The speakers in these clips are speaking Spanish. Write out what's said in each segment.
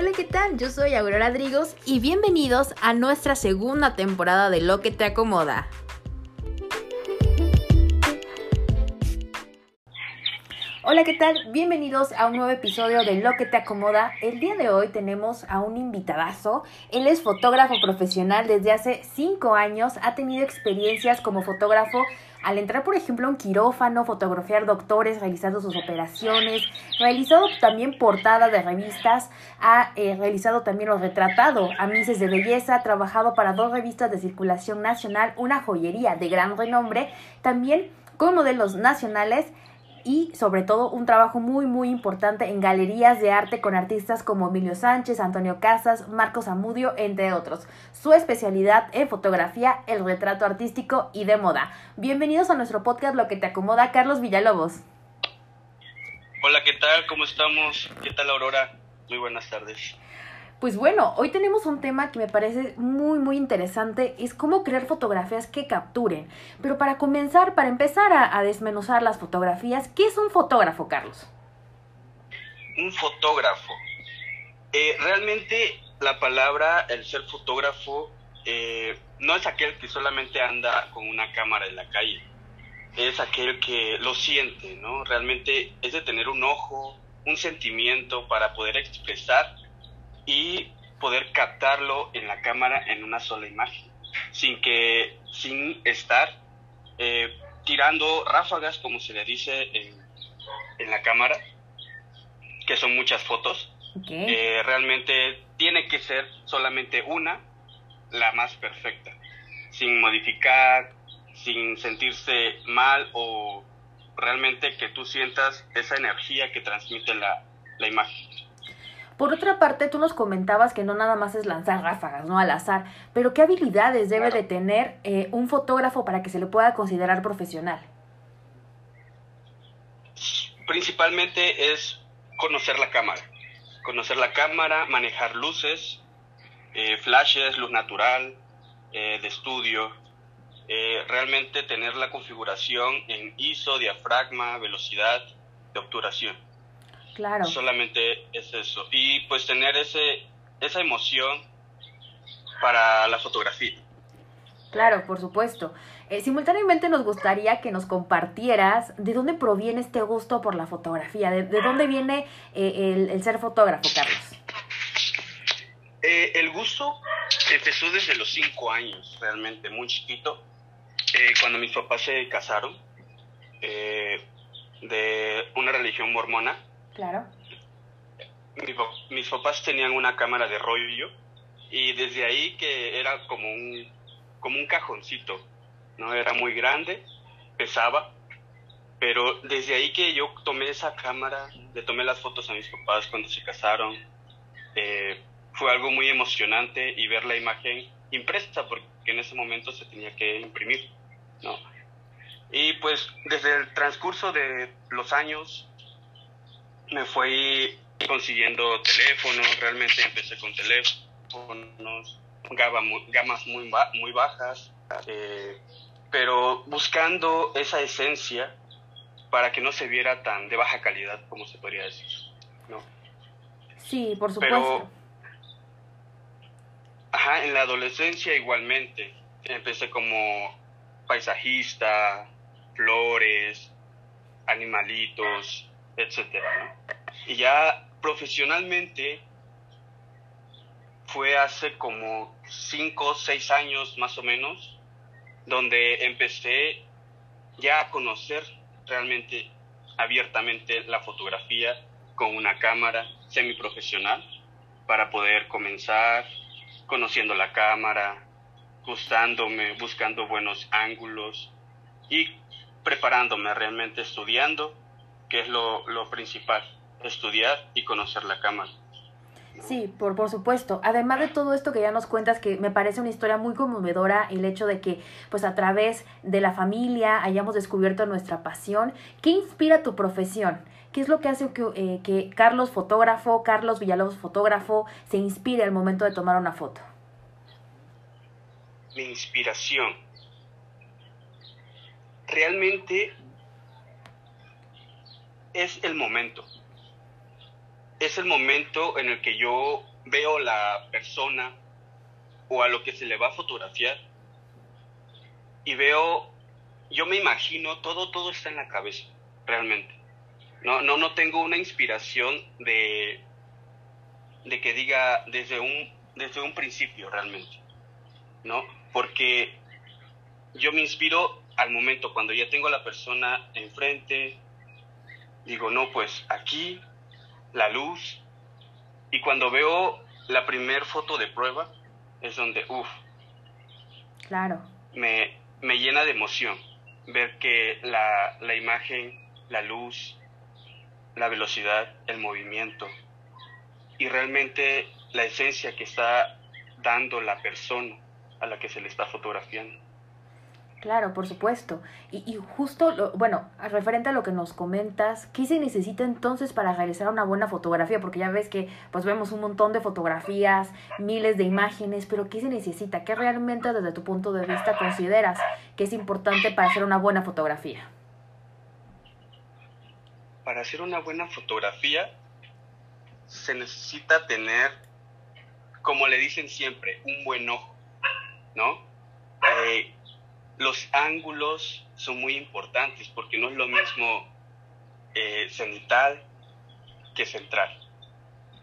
Hola, ¿qué tal? Yo soy Aurora Drigos y bienvenidos a nuestra segunda temporada de Lo que te acomoda. Hola, ¿qué tal? Bienvenidos a un nuevo episodio de Lo que te acomoda. El día de hoy tenemos a un invitadazo. Él es fotógrafo profesional desde hace 5 años. Ha tenido experiencias como fotógrafo al entrar, por ejemplo, a un quirófano, fotografiar doctores realizando sus operaciones, realizado también portadas de revistas, ha eh, realizado también los retratado a Mises de Belleza, trabajado para dos revistas de circulación nacional, una joyería de gran renombre, también con modelos nacionales y sobre todo un trabajo muy muy importante en galerías de arte con artistas como Emilio Sánchez, Antonio Casas, Marcos Amudio, entre otros. Su especialidad en fotografía, el retrato artístico y de moda. Bienvenidos a nuestro podcast Lo que te acomoda, Carlos Villalobos. Hola, ¿qué tal? ¿Cómo estamos? ¿Qué tal, Aurora? Muy buenas tardes. Pues bueno, hoy tenemos un tema que me parece muy muy interesante, es cómo crear fotografías que capturen. Pero para comenzar, para empezar a, desmenuzar las fotografías, ¿qué es un fotógrafo, Carlos? Un fotógrafo. Eh, realmente la palabra, el ser fotógrafo, eh, no es aquel que solamente anda con una cámara en la calle, es aquel que lo siente, ¿no? Realmente es de tener un ojo, un sentimiento para poder expresar y poder captarlo en la cámara en una sola imagen, sin que, sin estar eh, tirando ráfagas, como se le dice en, la cámara, que son muchas fotos. Eh, realmente tiene que ser solamente una, la más perfecta, sin modificar, sin sentirse mal o realmente que tú sientas esa energía que transmite la, la imagen. Por otra parte, tú nos comentabas que no nada más es lanzar ráfagas, ¿no? Al azar, pero ¿qué habilidades debe de tener eh, un fotógrafo para que se le pueda considerar profesional? Principalmente es conocer la cámara, conocer la cámara, manejar luces, eh, flashes, luz natural, eh, de estudio, realmente tener la configuración en ISO, diafragma, velocidad de obturación Claro. Solamente es eso. Y pues tener ese, esa emoción para la fotografía. Claro, por supuesto. Eh, simultáneamente nos gustaría que nos compartieras de dónde proviene este gusto por la fotografía, de, dónde viene eh, el, ser fotógrafo, Carlos. Eh, el gusto empezó desde los cinco años, realmente, muy chiquito, cuando mis papás se casaron de una religión mormona. Claro. mis papás tenían una cámara de rollo y desde ahí que era como un, como un cajoncito, ¿no? Era muy grande, pesaba, pero desde ahí que yo tomé esa cámara, le tomé las fotos a mis papás cuando se casaron, eh, fue algo muy emocionante y ver la imagen impresa, porque en ese momento se tenía que imprimir, ¿no? Y pues desde el transcurso de los años me fui consiguiendo teléfonos, realmente empecé con teléfonos, gamas muy, muy bajas, eh, pero buscando esa esencia para que no se viera tan de baja calidad como se podría decir. ¿no? Sí, por supuesto. ajá, en la adolescencia igualmente, empecé como paisajista, flores, animalitos, etcétera, Y ya profesionalmente fue hace como cinco o seis años más o menos, donde empecé ya a conocer realmente abiertamente la fotografía con una cámara semiprofesional para poder comenzar conociendo la cámara, gustándome, buscando buenos ángulos y preparándome realmente estudiando que es lo, principal, estudiar y conocer la cámara. Sí, por, por supuesto. Además de todo esto que ya nos cuentas, que me parece una historia muy conmovedora, el hecho de que, pues a través de la familia hayamos descubierto nuestra pasión. ¿Qué inspira tu profesión? ¿Qué es lo que hace que, eh, que Carlos fotógrafo, Carlos Villalobos fotógrafo, se inspire al momento de tomar una foto? Mi inspiración. Realmente es el momento. es el momento en el que yo veo la persona o a lo que se le va a fotografiar y veo, yo me imagino, todo, todo está en la cabeza, realmente. No, no, no tengo una inspiración de, de que diga desde un, desde un principio realmente, ¿no? Porque yo me inspiro al momento, cuando ya tengo a la persona enfrente, digo, no, pues aquí, la luz, y cuando veo la primer foto de prueba, es donde, uff, claro. Me, me llena de emoción ver que la, la imagen, la luz, la velocidad, el movimiento y realmente la esencia que está dando la persona a la que se le está fotografiando. Claro, por supuesto. Y, y justo, lo, bueno, referente a lo que nos comentas, ¿qué se necesita entonces para realizar una buena fotografía? Porque ya ves que pues vemos un montón de fotografías, miles de imágenes, pero ¿qué se necesita? ¿Qué realmente desde tu punto de vista consideras que es importante para hacer una buena fotografía? Para hacer una buena fotografía se necesita tener, como le dicen siempre, un buen ojo, ¿no? Eh, los ángulos son muy importantes porque no es lo mismo eh, cenital que central.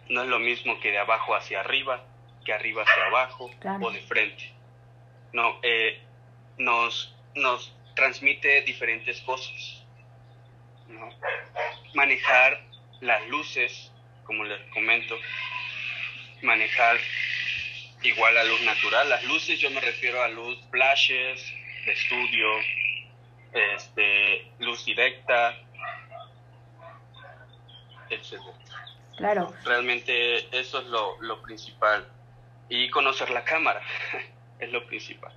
No es lo mismo que de abajo hacia arriba, que arriba hacia abajo o de frente. No, eh, nos, nos transmite diferentes cosas. Manejar las luces, como les comento, manejar igual a luz natural. Las luces yo me refiero a luz flashes, estudio, este, luz directa, etc. Claro. Realmente eso es lo, lo principal. Y conocer la cámara es lo principal.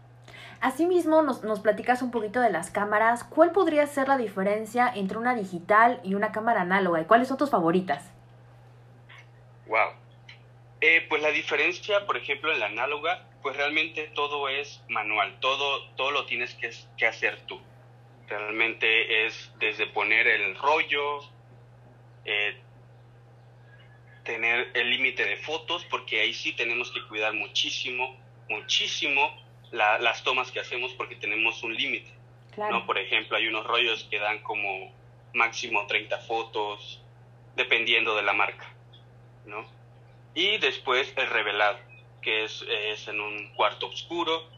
Asimismo, nos, nos platicas un poquito de las cámaras. ¿Cuál podría ser la diferencia entre una digital y una cámara análoga? ¿Y cuáles son tus favoritas? Wow. Eh, pues la diferencia, por ejemplo, en la análoga, pues realmente todo es manual, todo, todo lo tienes que, que hacer tú. Realmente es desde poner el rollo, eh, tener el límite de fotos, porque ahí sí tenemos que cuidar muchísimo, muchísimo las tomas que hacemos porque tenemos un límite. ¿no? Por ejemplo, hay unos rollos que dan como máximo 30 fotos, dependiendo de la marca. ¿no? Y después el revelado que es, en un cuarto oscuro,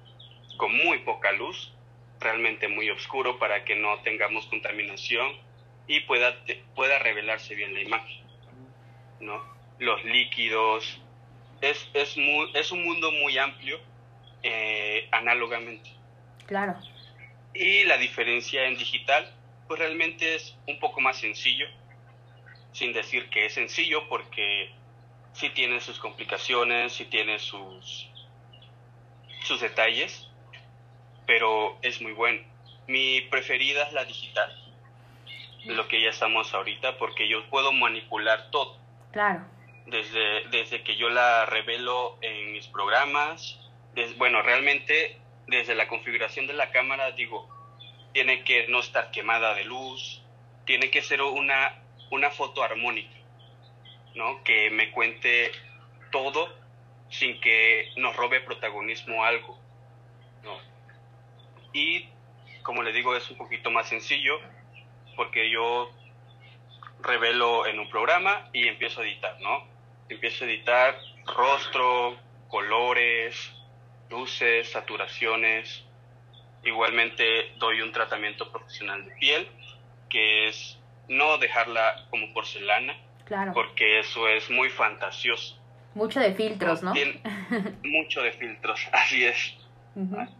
con muy poca luz, realmente muy oscuro para que no tengamos contaminación y pueda, pueda revelarse bien la imagen. ¿no? Los líquidos, es, es, muy, es un mundo muy amplio eh, análogamente. Claro. Y la diferencia en digital, pues realmente es un poco más sencillo, sin decir que es sencillo porque sí tiene sus complicaciones, sí tiene sus, sus detalles, pero es muy bueno. Mi preferida es la digital, lo que ya estamos ahorita, porque yo puedo manipular todo. Claro. Desde, desde que yo la revelo en mis programas, bueno, realmente desde la configuración de la cámara, digo, tiene que no estar quemada de luz, tiene que ser una, una foto armónica ¿no? Que me cuente todo sin que nos robe protagonismo algo, ¿no? Y como le digo, es un poquito más sencillo porque yo revelo en un programa y empiezo a editar, ¿no? Empiezo a editar rostro, colores, luces, saturaciones. Igualmente doy un tratamiento profesional de piel, que es no dejarla como porcelana, porque eso es muy fantasioso. Mucho de filtros, ¿no? mucho de filtros, así es.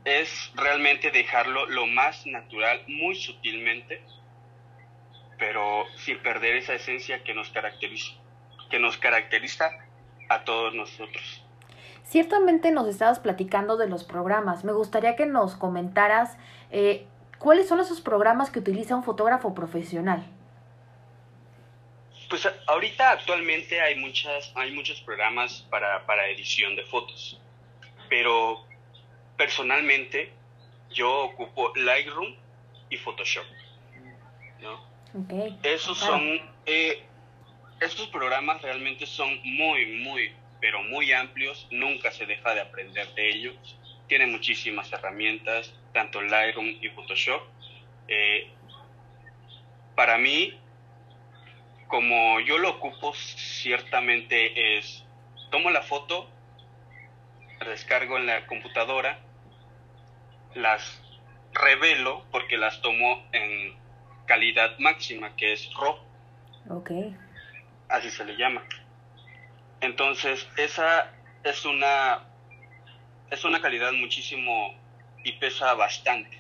Es realmente dejarlo lo más natural, muy sutilmente, pero sin perder esa esencia que nos caracteriza, que nos caracteriza a todos nosotros. Ciertamente nos estabas platicando de los programas. Me gustaría que nos comentaras eh, cuáles son esos programas que utiliza un fotógrafo profesional. Pues ahorita actualmente hay muchas, hay muchos programas para, para edición de fotos, pero personalmente yo ocupo Lightroom y Photoshop, ¿no? Esos son, eh, estos programas realmente son muy, muy, pero muy amplios, nunca se deja de aprender de ellos. Tiene muchísimas herramientas, tanto Lightroom y Photoshop. Eh, para mí, como yo lo ocupo, ciertamente es, tomo la foto, descargo en la computadora, las revelo porque las tomo en calidad máxima, que es RAW. Ok. Así se le llama. Entonces, esa es una, es una calidad muchísimo y pesa bastante.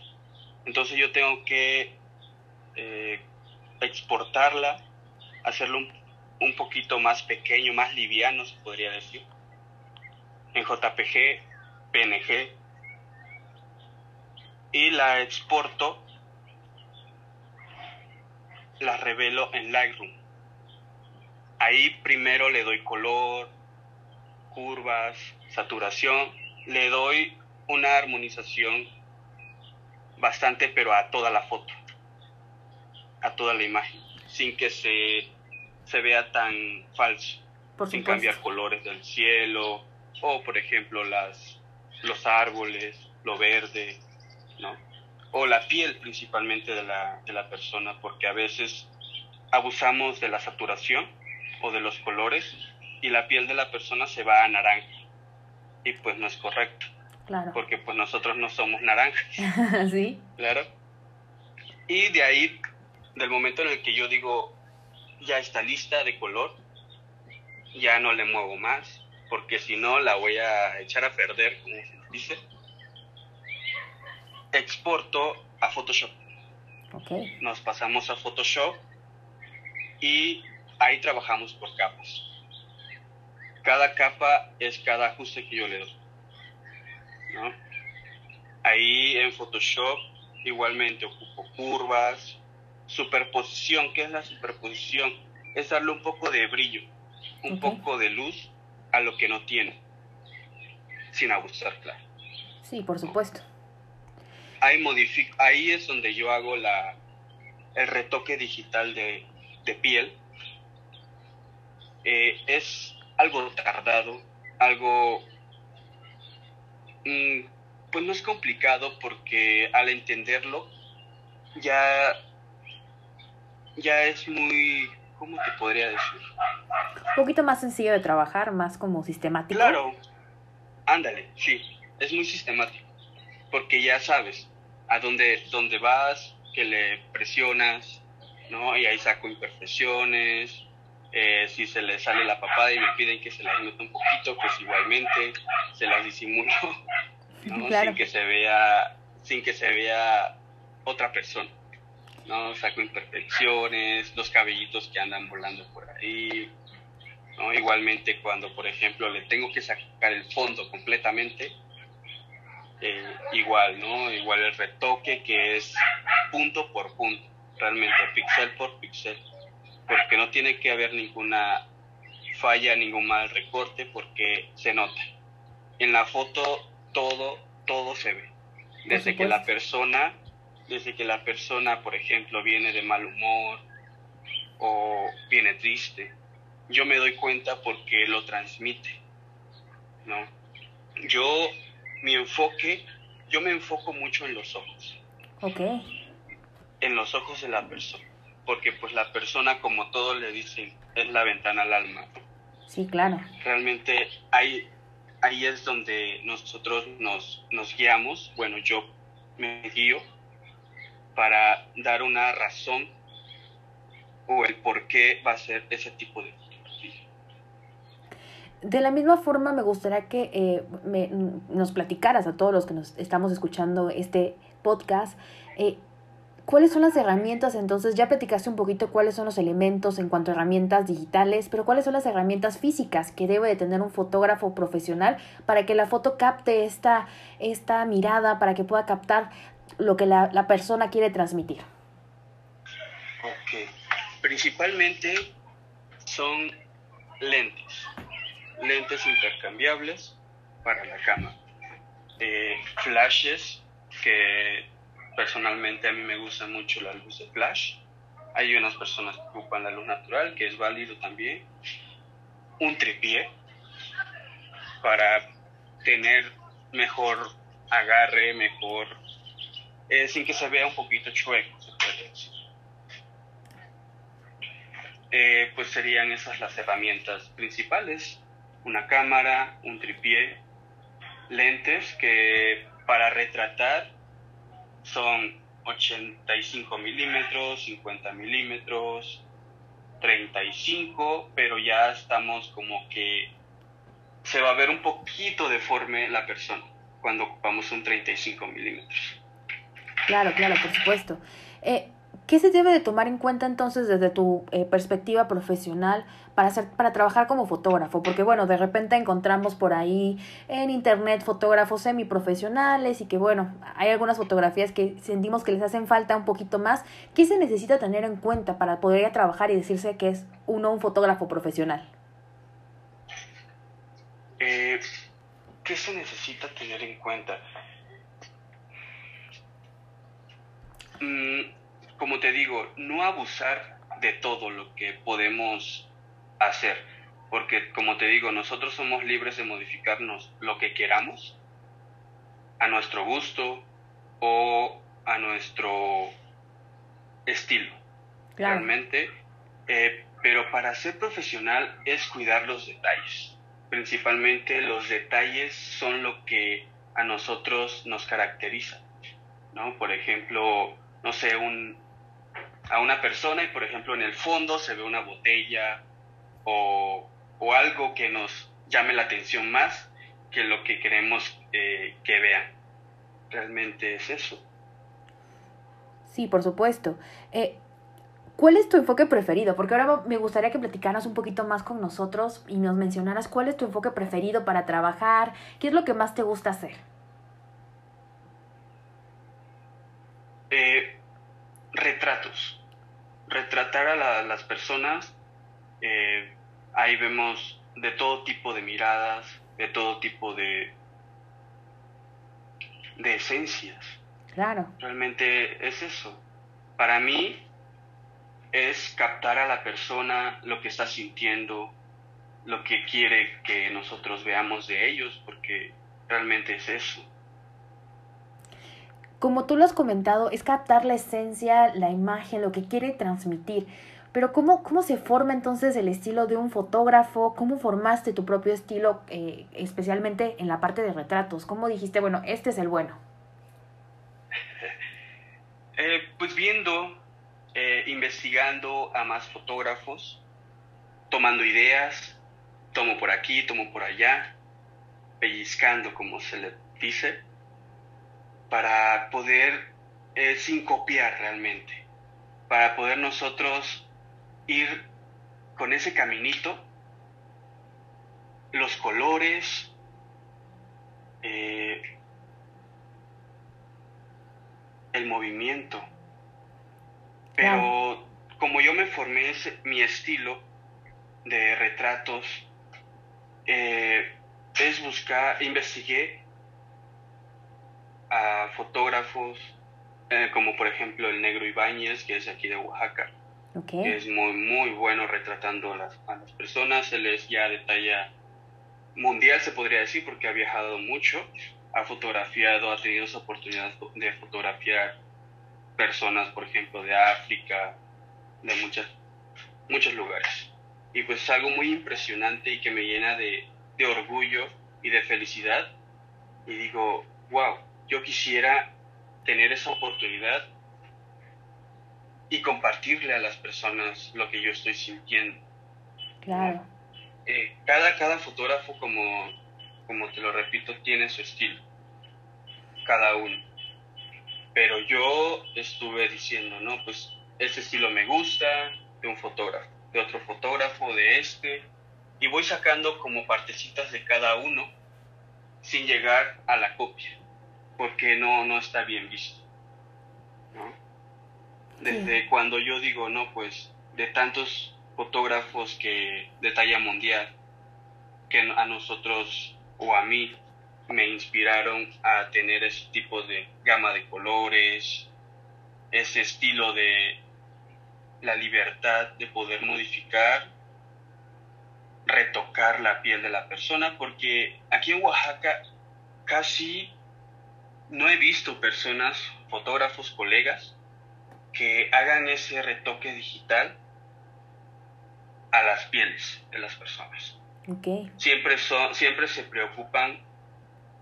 Entonces yo tengo que eh, exportarla, hacerlo un, un, poquito más pequeño, más liviano, se podría decir, en JPG, PNG, y la exporto, la revelo en Lightroom. Ahí primero le doy color, curvas, saturación, le doy una armonización bastante, pero a toda la foto, a toda la imagen, sin que se, se vea tan falso, sin cambiar colores del cielo, o por ejemplo las, los árboles, lo verde, ¿no? O la piel principalmente de la, de la persona, porque a veces abusamos de la saturación o de los colores y la piel de la persona se va a naranja y pues no es correcto. Claro. Porque pues nosotros no somos naranjas. sí. Claro. Y de ahí, del momento en el que yo digo, ya está lista de color, ya no le muevo más, porque si no la voy a echar a perder, como se dice. Exporto a Photoshop. Okay. Nos pasamos a Photoshop y ahí trabajamos por capas. Cada capa es cada ajuste que yo le doy. ¿no? Ahí en Photoshop igualmente ocupo curvas, superposición. ¿Qué es la superposición? Es darle un poco de brillo, un poco de luz a lo que no tiene, sin abusar, claro. Sí, por supuesto. Ahí, ahí es donde yo hago la, el retoque digital de, de piel. Eh, es algo tardado, algo... mm, pues no es complicado porque al entenderlo ya, ya es muy... ¿Cómo te podría decir? Un poquito más sencillo de trabajar, más como sistemático. Claro, ándale, sí, es muy sistemático, porque ya sabes a dónde, dónde vas, que le presionas, ¿no? Y ahí saco imperfecciones, eh, si se le sale la papada y me piden que se las meta un poquito, pues igualmente se las disimulo, ¿no? Claro. Sin que se vea, sin que se vea otra persona. ¿No? Saco imperfecciones, los cabellitos que andan volando por ahí, ¿no? Igualmente cuando, por ejemplo, le tengo que sacar el fondo completamente, eh, igual, ¿no? Igual el retoque que es punto por punto, realmente, pixel por pixel, porque no tiene que haber ninguna falla, ningún mal recorte, porque se nota. En la foto todo, todo se ve. Desde que la persona, desde que la persona, por ejemplo, viene de mal humor o viene triste, yo me doy cuenta porque lo transmite, ¿no? Yo, mi enfoque, yo me enfoco mucho en los ojos, Ok. en los ojos de la persona, porque pues la persona, como todos le dicen, es la ventana al alma. Sí, claro. Realmente ahí, ahí es donde nosotros nos, nos guiamos, bueno, yo me guío para dar una razón o el por qué va a ser ese tipo de. De la misma forma, me gustaría que eh, me- nos platicaras a todos los que nos estamos escuchando este podcast. eh, ¿Cuáles son las herramientas? Entonces, ya platicaste un poquito cuáles son los elementos en cuanto a herramientas digitales, pero cuáles son las herramientas físicas que debe de tener un fotógrafo profesional para que la foto capte esta, esta mirada, para que pueda captar lo que la, la persona quiere transmitir. Ok. Principalmente son lentes. Lentes intercambiables para la cámara. Eh, flashes, que personalmente a mí me gusta mucho la luz de flash. Hay unas personas que ocupan la luz natural, que es válido también. Un tripié para tener mejor agarre, mejor, eh, sin que se vea un poquito chueco, se puede decir. Eh, pues serían esas las herramientas principales. Una cámara, un tripié, lentes que para retratar son 85 milímetros, 50 milímetros, 35, pero ya estamos como que se va a ver un poquito deforme la persona cuando ocupamos un 35 milímetros. Claro, claro, por supuesto. Eh, ¿Qué se debe de tomar en cuenta entonces desde tu eh, perspectiva profesional para, hacer, para trabajar como fotógrafo? Porque bueno, de repente encontramos por ahí en internet fotógrafos semiprofesionales y que bueno, hay algunas fotografías que sentimos que les hacen falta un poquito más. ¿Qué se necesita tener en cuenta para poder ir trabajar y decirse que es uno un fotógrafo profesional? Eh, ¿Qué se necesita tener en cuenta? Mm, como te digo, no abusar de todo lo que podemos hacer, porque como te digo, nosotros somos libres de modificarnos lo que queramos a nuestro gusto o a nuestro estilo, realmente. Eh, pero para ser profesional es cuidar los detalles. Principalmente los detalles son lo que a nosotros nos caracteriza, ¿no? Por ejemplo, no sé, un, a una persona y por ejemplo en el fondo se ve una botella o, algo que nos llame la atención más que lo que queremos eh, que vean. Realmente es eso. Sí, por supuesto. Eh, ¿Cuál es tu enfoque preferido? Porque ahora me gustaría que platicaras un poquito más con nosotros y nos mencionaras cuál es tu enfoque preferido para trabajar, qué es lo que más te gusta hacer. Eh, retratos retratar a las personas, eh, ahí vemos de todo tipo de miradas, de todo tipo de, de esencias. Claro. Realmente es eso. Para mí es captar a la persona lo que está sintiendo, lo que quiere que nosotros veamos de ellos, porque realmente es eso como tú lo has comentado, es captar la esencia, la imagen, lo que quiere transmitir. Pero ¿cómo, cómo se forma entonces el estilo de un fotógrafo? ¿Cómo formaste tu propio estilo, eh, especialmente en la parte de retratos? ¿Cómo dijiste, bueno, este es el bueno? Eh, pues viendo, eh, investigando a más fotógrafos, tomando ideas, tomo por aquí, tomo por allá, pellizcando, como se le dice para poder, sin copiar realmente, para poder nosotros ir con ese caminito, los colores, eh, el movimiento. Pero como yo me formé ese, mi estilo de retratos, eh, es buscar, investigué a fotógrafos eh, como por ejemplo el Negro Ibáñez, que es aquí de Oaxaca, que es muy, muy bueno retratando a las, a las personas. Él es ya de talla mundial, se podría decir, porque ha viajado mucho, ha fotografiado, ha tenido esa oportunidad de fotografiar personas, por ejemplo, de África, de muchas, muchos lugares. Y pues es algo muy impresionante y que me llena de, de orgullo y de felicidad. Y digo, wow, yo quisiera tener esa oportunidad y compartirle a las personas lo que yo estoy sintiendo. Claro. Eh, cada, cada fotógrafo, como, como te lo repito, tiene su estilo. Cada uno. Pero yo estuve diciendo, no, pues este estilo me gusta de un fotógrafo, de otro fotógrafo, de este. Y voy sacando como partecitas de cada uno sin llegar a la copia porque no, no está bien visto. Desde cuando yo digo, no, pues de tantos fotógrafos que de talla mundial que a nosotros o a mí me inspiraron a tener ese tipo de gama de colores, ese estilo de, la libertad de poder modificar, retocar la piel de la persona, porque aquí en Oaxaca casi no he visto personas, fotógrafos, colegas, que hagan ese retoque digital a las pieles de las personas. Okay. Siempre, son, siempre se preocupan,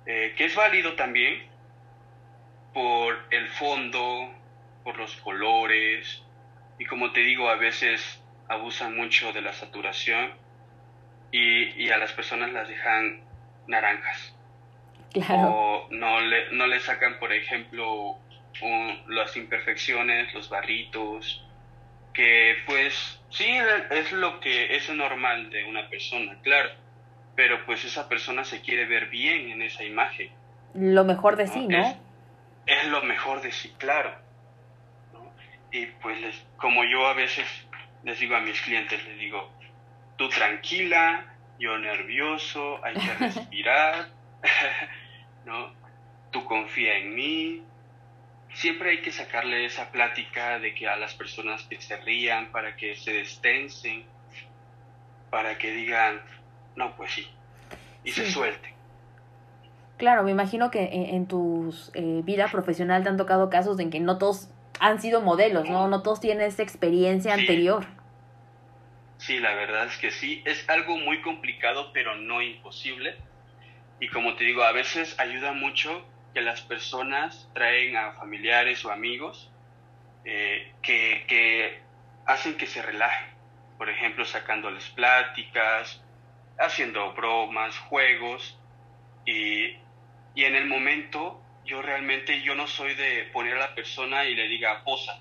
eh, que es válido también, por el fondo, por los colores, y como te digo, a veces abusan mucho de la saturación y, a las personas las dejan naranjas. O no le, no le sacan, por ejemplo, las imperfecciones, los barritos, que pues sí es lo que es normal de una persona, claro, pero pues esa persona se quiere ver bien en esa imagen. Lo mejor de sí, ¿no? Es, lo mejor de sí, claro. Y pues como yo a veces les digo a mis clientes, les digo, tú tranquila, yo nervioso, hay que respirar, ¿no? Tú confía en mí, siempre hay que sacarle esa plática de que a las personas que se rían, para que se destensen, para que digan, no, pues sí, y se suelten. Claro, me imagino que en, tu eh, vida profesional te han tocado casos en que no todos han sido modelos, ¿no? No todos tienen esa experiencia anterior. Sí, la verdad es que sí. Es algo muy complicado, pero no imposible. Y como te digo, a veces ayuda mucho que las personas traen a familiares o amigos eh, que, hacen que se relajen. Por ejemplo, sacándoles pláticas, haciendo bromas, juegos. Y, en el momento, yo realmente yo no soy de poner a la persona y le diga posa.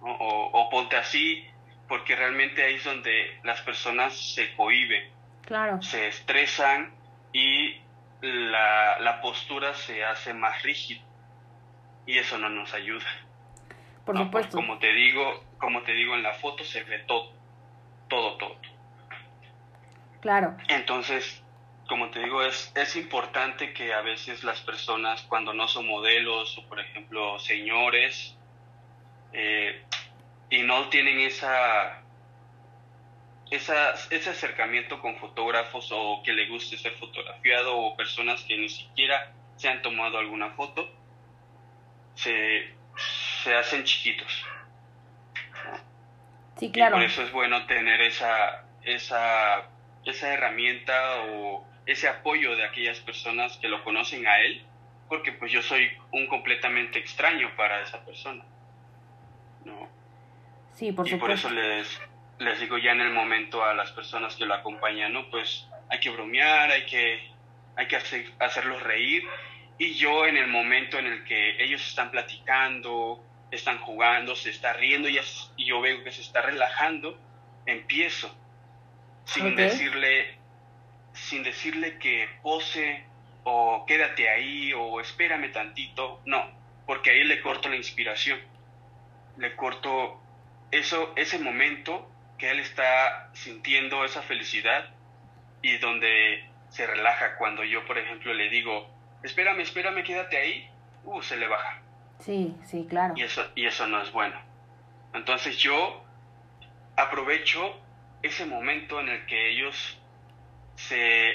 O, o, ponte así, porque realmente ahí es donde las personas se cohiben. Claro. Se estresan y la, la postura se hace más rígida y eso no nos ayuda. Por supuesto. como te digo, como te digo en la foto se ve todo, todo, todo. Claro. Entonces, como te digo, es, es importante que a veces las personas cuando no son modelos o por ejemplo señores eh, y no tienen esa ese acercamiento con fotógrafos o que le guste ser fotografiado o personas que ni siquiera se han tomado alguna foto, se, hacen chiquitos. Sí, claro. por eso es bueno tener esa, esa, esa herramienta o ese apoyo de aquellas personas que lo conocen a él, porque pues yo soy un completamente extraño para esa persona. ¿no? Sí, por y por eso les, les digo ya en el momento a las personas que lo acompañan, ¿no? Pues hay que bromear, hay que, hay que hacer, hacerlos reír. Y yo en el momento en el que ellos están platicando, están jugando, se está riendo y, yo veo que se está relajando, empiezo sin decirle sin decirle que pose o quédate ahí o espérame tantito, no, porque ahí le corto la inspiración. Le corto eso ese momento que él está sintiendo esa felicidad y donde se relaja cuando yo, por ejemplo, le digo, espérame, espérame, quédate ahí, uh, se le baja. Sí, sí, claro. Y eso, y eso no es bueno. Entonces yo aprovecho ese momento en el que ellos se,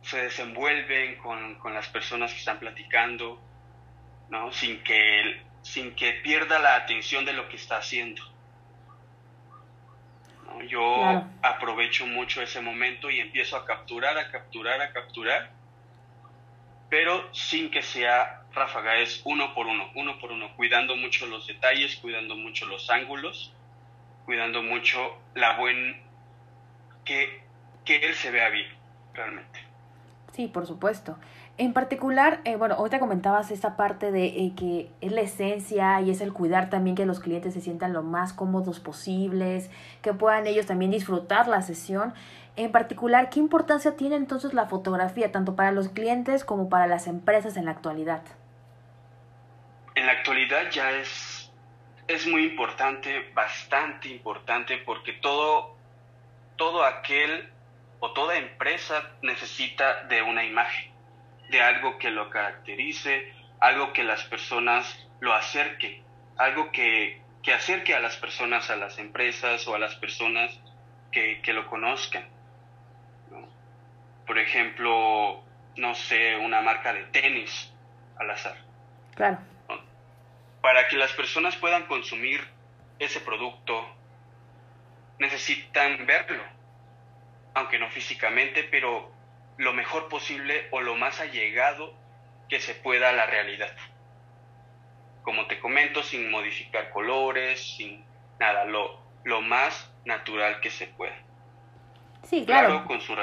se desenvuelven con, con, las personas que están platicando, ¿no? Sin que, sin que pierda la atención de lo que está haciendo. Yo aprovecho mucho ese momento y empiezo a capturar, a capturar, a capturar, pero sin que sea ráfaga, es uno por uno, uno por uno, cuidando mucho los detalles, cuidando mucho los ángulos, cuidando mucho la buen que, que él se vea bien, realmente. Sí, por supuesto. En particular, eh, bueno, ahorita comentabas esta parte de eh, que es la esencia y es el cuidar también que los clientes se sientan lo más cómodos posibles, que puedan ellos también disfrutar la sesión. En particular, ¿qué importancia tiene entonces la fotografía, tanto para los clientes como para las empresas en la actualidad? En la actualidad ya es, es muy importante, bastante importante, porque todo, todo aquel o toda empresa necesita de una imagen de algo que lo caracterice, algo que las personas lo acerquen, algo que, que acerque a las personas, a las empresas o a las personas que, lo conozcan. Por ejemplo, no sé, una marca de tenis al azar. Claro. Para que las personas puedan consumir ese producto, necesitan verlo, aunque no físicamente, pero lo mejor posible o lo más allegado que se pueda a la realidad. Como te comento, sin modificar colores, sin nada, lo, lo más natural que se pueda. Sí, claro. Claro con su,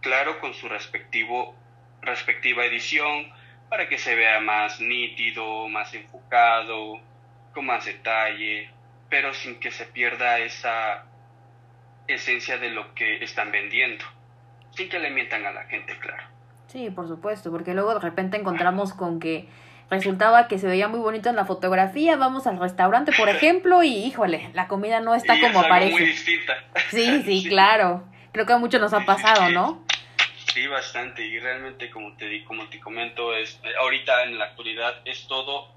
claro, con su respectivo, respectiva edición, para que se vea más nítido, más enfocado, con más detalle, pero sin que se pierda esa esencia de lo que están vendiendo, sin que le mientan a la gente, claro. Sí, por supuesto, porque luego de repente encontramos con que resultaba que se veía muy bonito en la fotografía, vamos al restaurante, por ejemplo, y híjole, la comida no está como es parece. Muy distinta. Sí, sí, claro. Creo que a muchos nos ha pasado, ¿no? Sí, bastante. Y realmente, como te como te comento, es ahorita en la actualidad es todo,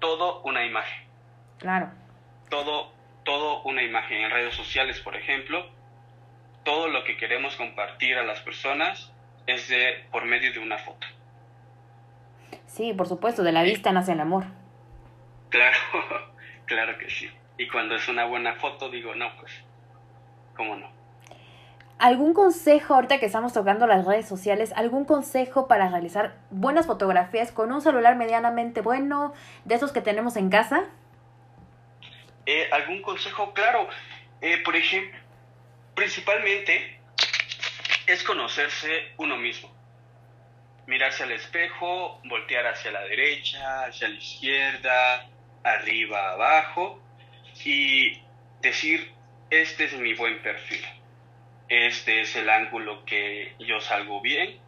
todo una imagen. Claro. Todo, todo una imagen en redes sociales, por ejemplo. Todo lo que queremos compartir a las personas es de por medio de una foto. Sí, por supuesto, de la vista nace el amor. Claro, claro que sí. Y cuando es una buena foto, digo, no, pues, ¿cómo no? ¿Algún consejo, ahorita que estamos tocando las redes sociales, algún consejo para realizar buenas fotografías con un celular medianamente bueno, de esos que tenemos en casa? Eh, ¿Algún consejo? Claro. Eh, por ejemplo, principalmente es conocerse uno mismo mirarse al espejo, voltear hacia la derecha, hacia la izquierda, arriba, abajo y decir, este es mi buen perfil, este es el ángulo que yo salgo bien.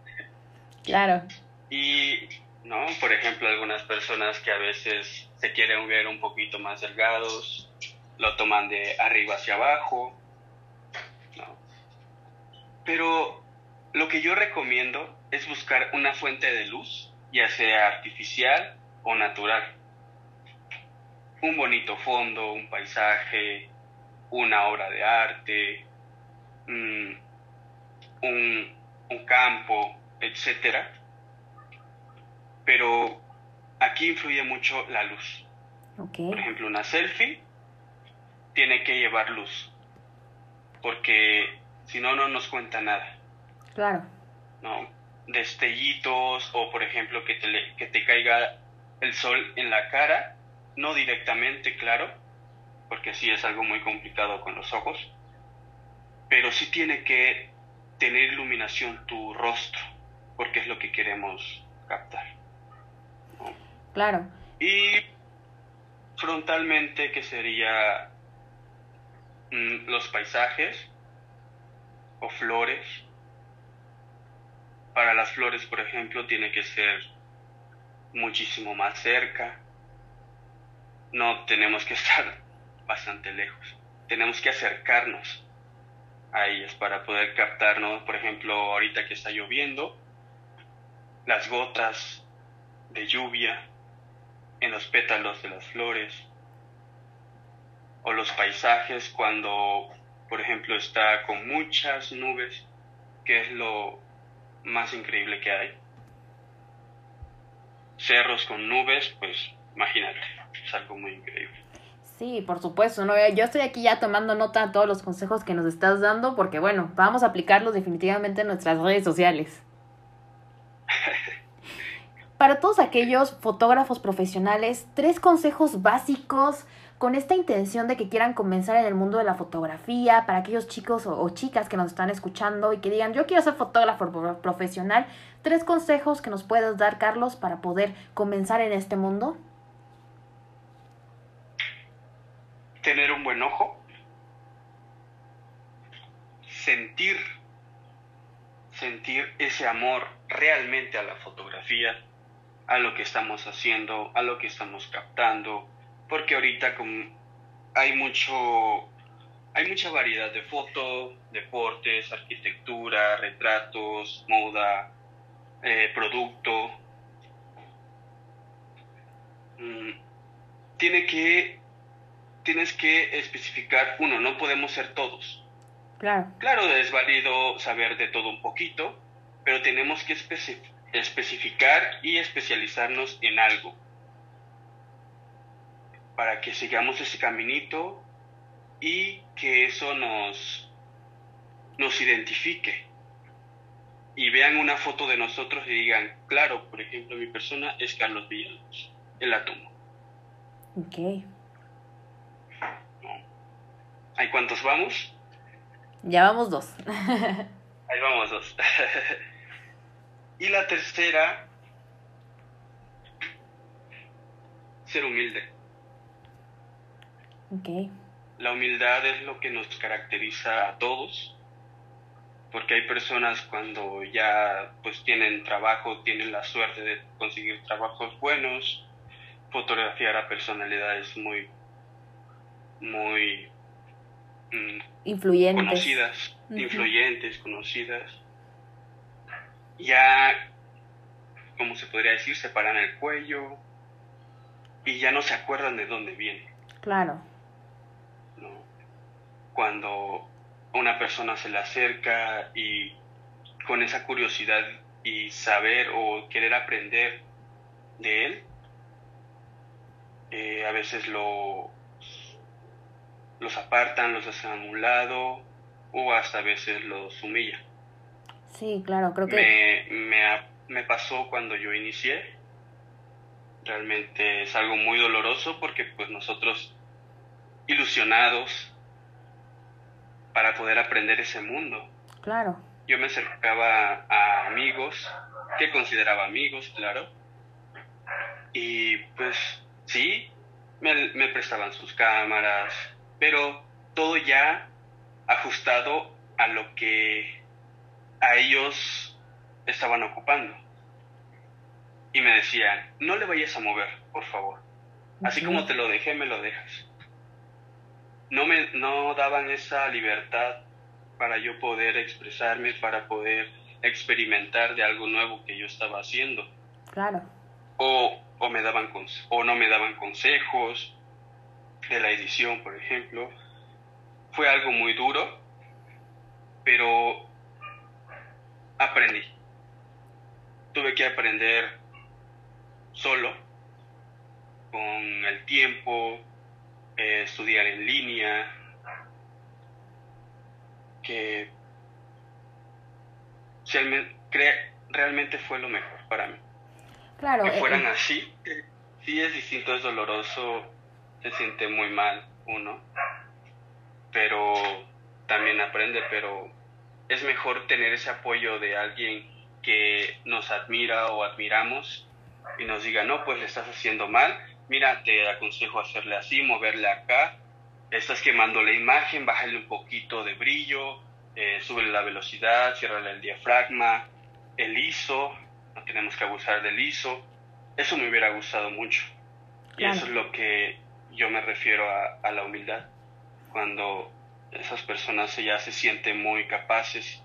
Claro. Y, ¿no? Por ejemplo, algunas personas que a veces se quieren ver un poquito más delgados, lo toman de arriba hacia abajo. Pero lo que yo recomiendo es buscar una fuente de luz, ya sea artificial o natural. Un bonito fondo, un paisaje, una obra de arte, mm, un, un campo, etc. Pero aquí influye mucho la luz. Por ejemplo, una selfie tiene que llevar luz, porque si no, no nos cuenta nada. Claro. ¿No? Destellitos o, por ejemplo, que te, que te caiga el sol en la cara, no directamente, claro, porque sí es algo muy complicado con los ojos, pero sí tiene que tener iluminación tu rostro, porque es lo que queremos captar. Claro. Y frontalmente, que sería mm, los paisajes o flores, para las flores, por ejemplo, tiene que ser muchísimo más cerca. No tenemos que estar bastante lejos. Tenemos que acercarnos a ellas para poder captarnos, por ejemplo, ahorita que está lloviendo, las gotas de lluvia en los pétalos de las flores o los paisajes cuando, por ejemplo, está con muchas nubes, que es lo más increíble que hay. Cerros con nubes, pues imagínate, es algo muy increíble. Sí, por supuesto, ¿no? Yo estoy aquí ya tomando nota de todos los consejos que nos estás dando porque, bueno, vamos a aplicarlos definitivamente en nuestras redes sociales. Para todos aquellos fotógrafos profesionales, tres consejos básicos con esta intención de que quieran comenzar en el mundo de la fotografía, para aquellos chicos o, chicas que nos están escuchando y que digan, yo quiero ser fotógrafo profesional, tres consejos que nos puedes dar, Carlos, para poder comenzar en este mundo. Tener un buen ojo, sentir, sentir ese amor realmente a la fotografía, a lo que estamos haciendo, a lo que estamos captando, porque ahorita como hay mucho hay mucha variedad de fotos, deportes, arquitectura, retratos, moda, eh, producto. Mm, tiene que tienes que especificar, uno, no podemos ser todos. Claro. Claro, es válido saber de todo un poquito, pero tenemos que especificar y especializarnos en algo para que sigamos ese caminito y que eso nos, nos identifique y vean una foto de nosotros y digan, claro, por ejemplo, mi persona es Carlos Villalobos, el átomo. Ok. ¿Hay cuántos vamos? Ya vamos dos. Ahí vamos dos. y la tercera, ser humilde. Ok. La humildad es lo que nos caracteriza a todos, porque hay personas cuando ya pues tienen trabajo, tienen la suerte de conseguir trabajos buenos, fotografiar a personalidades muy, muy mm, influyentes. conocidas, influyentes, conocidas, ya, como se podría decir, se paran el cuello y ya no se acuerdan de dónde viene. Claro. Cuando una persona se le acerca y con esa curiosidad y saber o querer aprender de él, eh, a veces lo, los apartan, los hacen a un lado o hasta a veces los humilla. Sí, claro, creo que... Me, me, me pasó cuando yo inicié. Realmente es algo muy doloroso porque pues nosotros ilusionados para poder aprender ese mundo. Claro. Yo me acercaba a amigos, que consideraba amigos, claro. Y pues sí, me, me prestaban sus cámaras, pero todo ya ajustado a lo que a ellos estaban ocupando. Y me decían, no le vayas a mover, por favor. Así como te lo dejé, me lo dejas no me no daban esa libertad para yo poder expresarme, para poder experimentar de algo nuevo que yo estaba haciendo. Claro. O, o me daban o no me daban consejos de la edición, por ejemplo. Fue algo muy duro, pero aprendí. Tuve que aprender solo, con el tiempo, eh, estudiar en línea, que realmente fue lo mejor para mí. Claro. Que eh, fueran eh. así, sí es distinto, es doloroso, se siente muy mal uno, pero también aprende, pero es mejor tener ese apoyo de alguien que nos admira o admiramos y nos diga, no, pues le estás haciendo mal, mira, te aconsejo hacerle así, moverle acá, estás quemando la imagen, bájale un poquito de brillo, eh, súbele la velocidad, ciérrale el diafragma, el ISO, no tenemos que abusar del ISO, eso me hubiera gustado mucho. Y eso es lo que yo me refiero a, la humildad, cuando esas personas ya se sienten muy capaces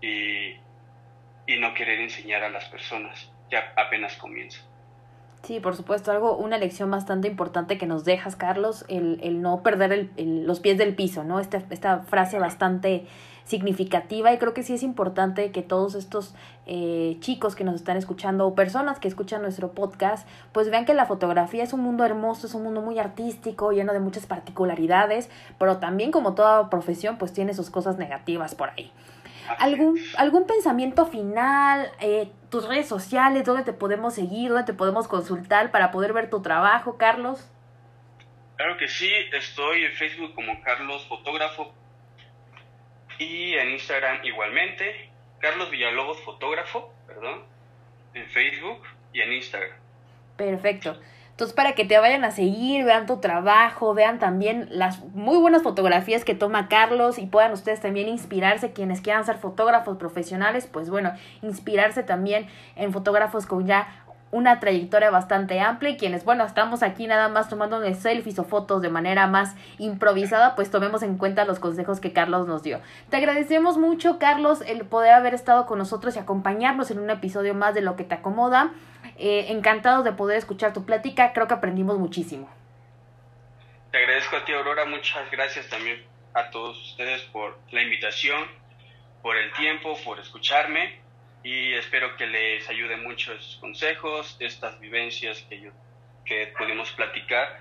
y, y no querer enseñar a las personas, ya apenas comienza. Sí, por supuesto, algo, una lección bastante importante que nos dejas, Carlos, el, el no perder el, los pies del piso, ¿no? Esta, esta frase bastante significativa y creo que sí es importante que todos estos eh, chicos que nos están escuchando o personas que escuchan nuestro podcast pues vean que la fotografía es un mundo hermoso, es un mundo muy artístico, lleno de muchas particularidades, pero también como toda profesión pues tiene sus cosas negativas por ahí. ¿Algún, algún pensamiento final? Eh, tus redes sociales, dónde te podemos seguir, dónde te podemos consultar para poder ver tu trabajo, Carlos. Claro que sí, estoy en Facebook como Carlos Fotógrafo y en Instagram igualmente, Carlos Villalobos Fotógrafo, perdón, en Facebook y en Instagram. Perfecto. Entonces, para que te vayan a seguir, vean tu trabajo, vean también las muy buenas fotografías que toma Carlos y puedan ustedes también inspirarse, quienes quieran ser fotógrafos profesionales, pues bueno, inspirarse también en fotógrafos con ya una trayectoria bastante amplia y quienes, bueno, estamos aquí nada más tomando selfies o fotos de manera más improvisada, pues tomemos en cuenta los consejos que Carlos nos dio. Te agradecemos mucho, Carlos, el poder haber estado con nosotros y acompañarnos en un episodio más de Lo que te acomoda. Eh, encantados de poder escuchar tu plática, creo que aprendimos muchísimo. Te agradezco a ti, Aurora. Muchas gracias también a todos ustedes por la invitación, por el tiempo, por escucharme y espero que les ayude mucho estos consejos, estas vivencias que, yo, que pudimos platicar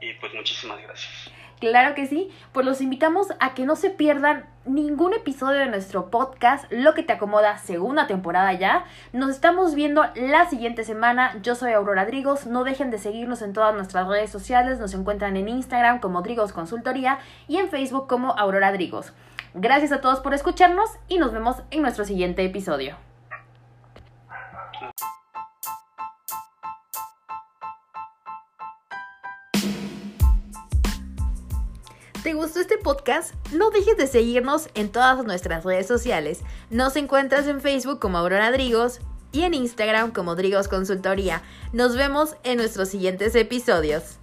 y pues muchísimas gracias. Claro que sí, pues los invitamos a que no se pierdan ningún episodio de nuestro podcast, Lo que te acomoda, segunda temporada ya. Nos estamos viendo la siguiente semana. Yo soy Aurora Drigos. No dejen de seguirnos en todas nuestras redes sociales. Nos encuentran en Instagram como Drigos Consultoría y en Facebook como Aurora Drigos. Gracias a todos por escucharnos y nos vemos en nuestro siguiente episodio. ¿Te gustó este podcast? No dejes de seguirnos en todas nuestras redes sociales. Nos encuentras en Facebook como Aurora Drigos y en Instagram como Drigos Consultoría. Nos vemos en nuestros siguientes episodios.